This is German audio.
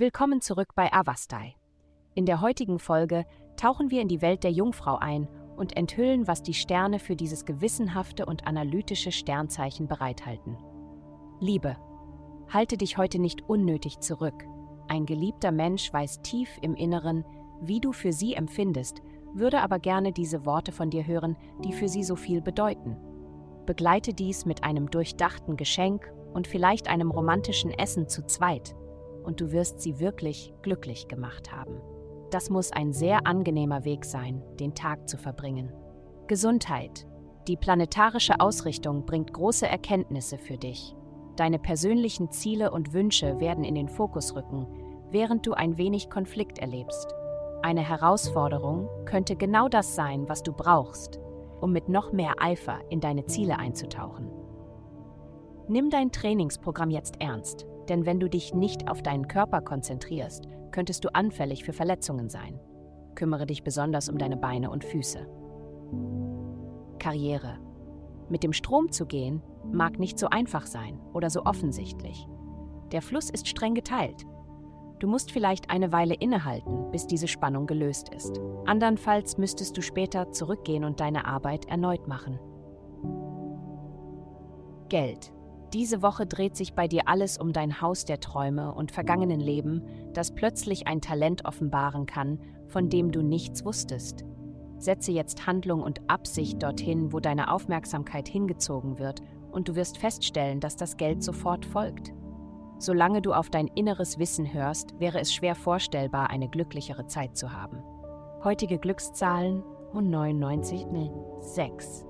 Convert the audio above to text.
Willkommen zurück bei Avastai. In der heutigen Folge tauchen wir in die Welt der Jungfrau ein und enthüllen, was die Sterne für dieses gewissenhafte und analytische Sternzeichen bereithalten. Liebe, halte dich heute nicht unnötig zurück. Ein geliebter Mensch weiß tief im Inneren, wie du für sie empfindest, würde aber gerne diese Worte von dir hören, die für sie so viel bedeuten. Begleite dies mit einem durchdachten Geschenk und vielleicht einem romantischen Essen zu zweit, und du wirst sie wirklich glücklich gemacht haben. Das muss ein sehr angenehmer Weg sein, den Tag zu verbringen. Gesundheit. Die planetarische Ausrichtung bringt große Erkenntnisse für dich. Deine persönlichen Ziele und Wünsche werden in den Fokus rücken, während du ein wenig Konflikt erlebst. Eine Herausforderung könnte genau das sein, was du brauchst, um mit noch mehr Eifer in deine Ziele einzutauchen. Nimm dein Trainingsprogramm jetzt ernst, denn wenn du dich nicht auf deinen Körper konzentrierst, könntest du anfällig für Verletzungen sein. Kümmere dich besonders um deine Beine und Füße. Karriere. Mit dem Strom zu gehen mag nicht so einfach sein oder so offensichtlich. Der Fluss ist streng geteilt. Du musst vielleicht eine Weile innehalten, bis diese Spannung gelöst ist. Andernfalls müsstest du später zurückgehen und deine Arbeit erneut machen. Geld. Diese Woche dreht sich bei dir alles um dein Haus der Träume und vergangenen Leben, das plötzlich ein Talent offenbaren kann, von dem du nichts wusstest. Setze jetzt Handlung und Absicht dorthin, wo deine Aufmerksamkeit hingezogen wird, und du wirst feststellen, dass das Geld sofort folgt. Solange du auf dein inneres Wissen hörst, wäre es schwer vorstellbar, eine glücklichere Zeit zu haben. Heutige Glückszahlen 99, nee, 6.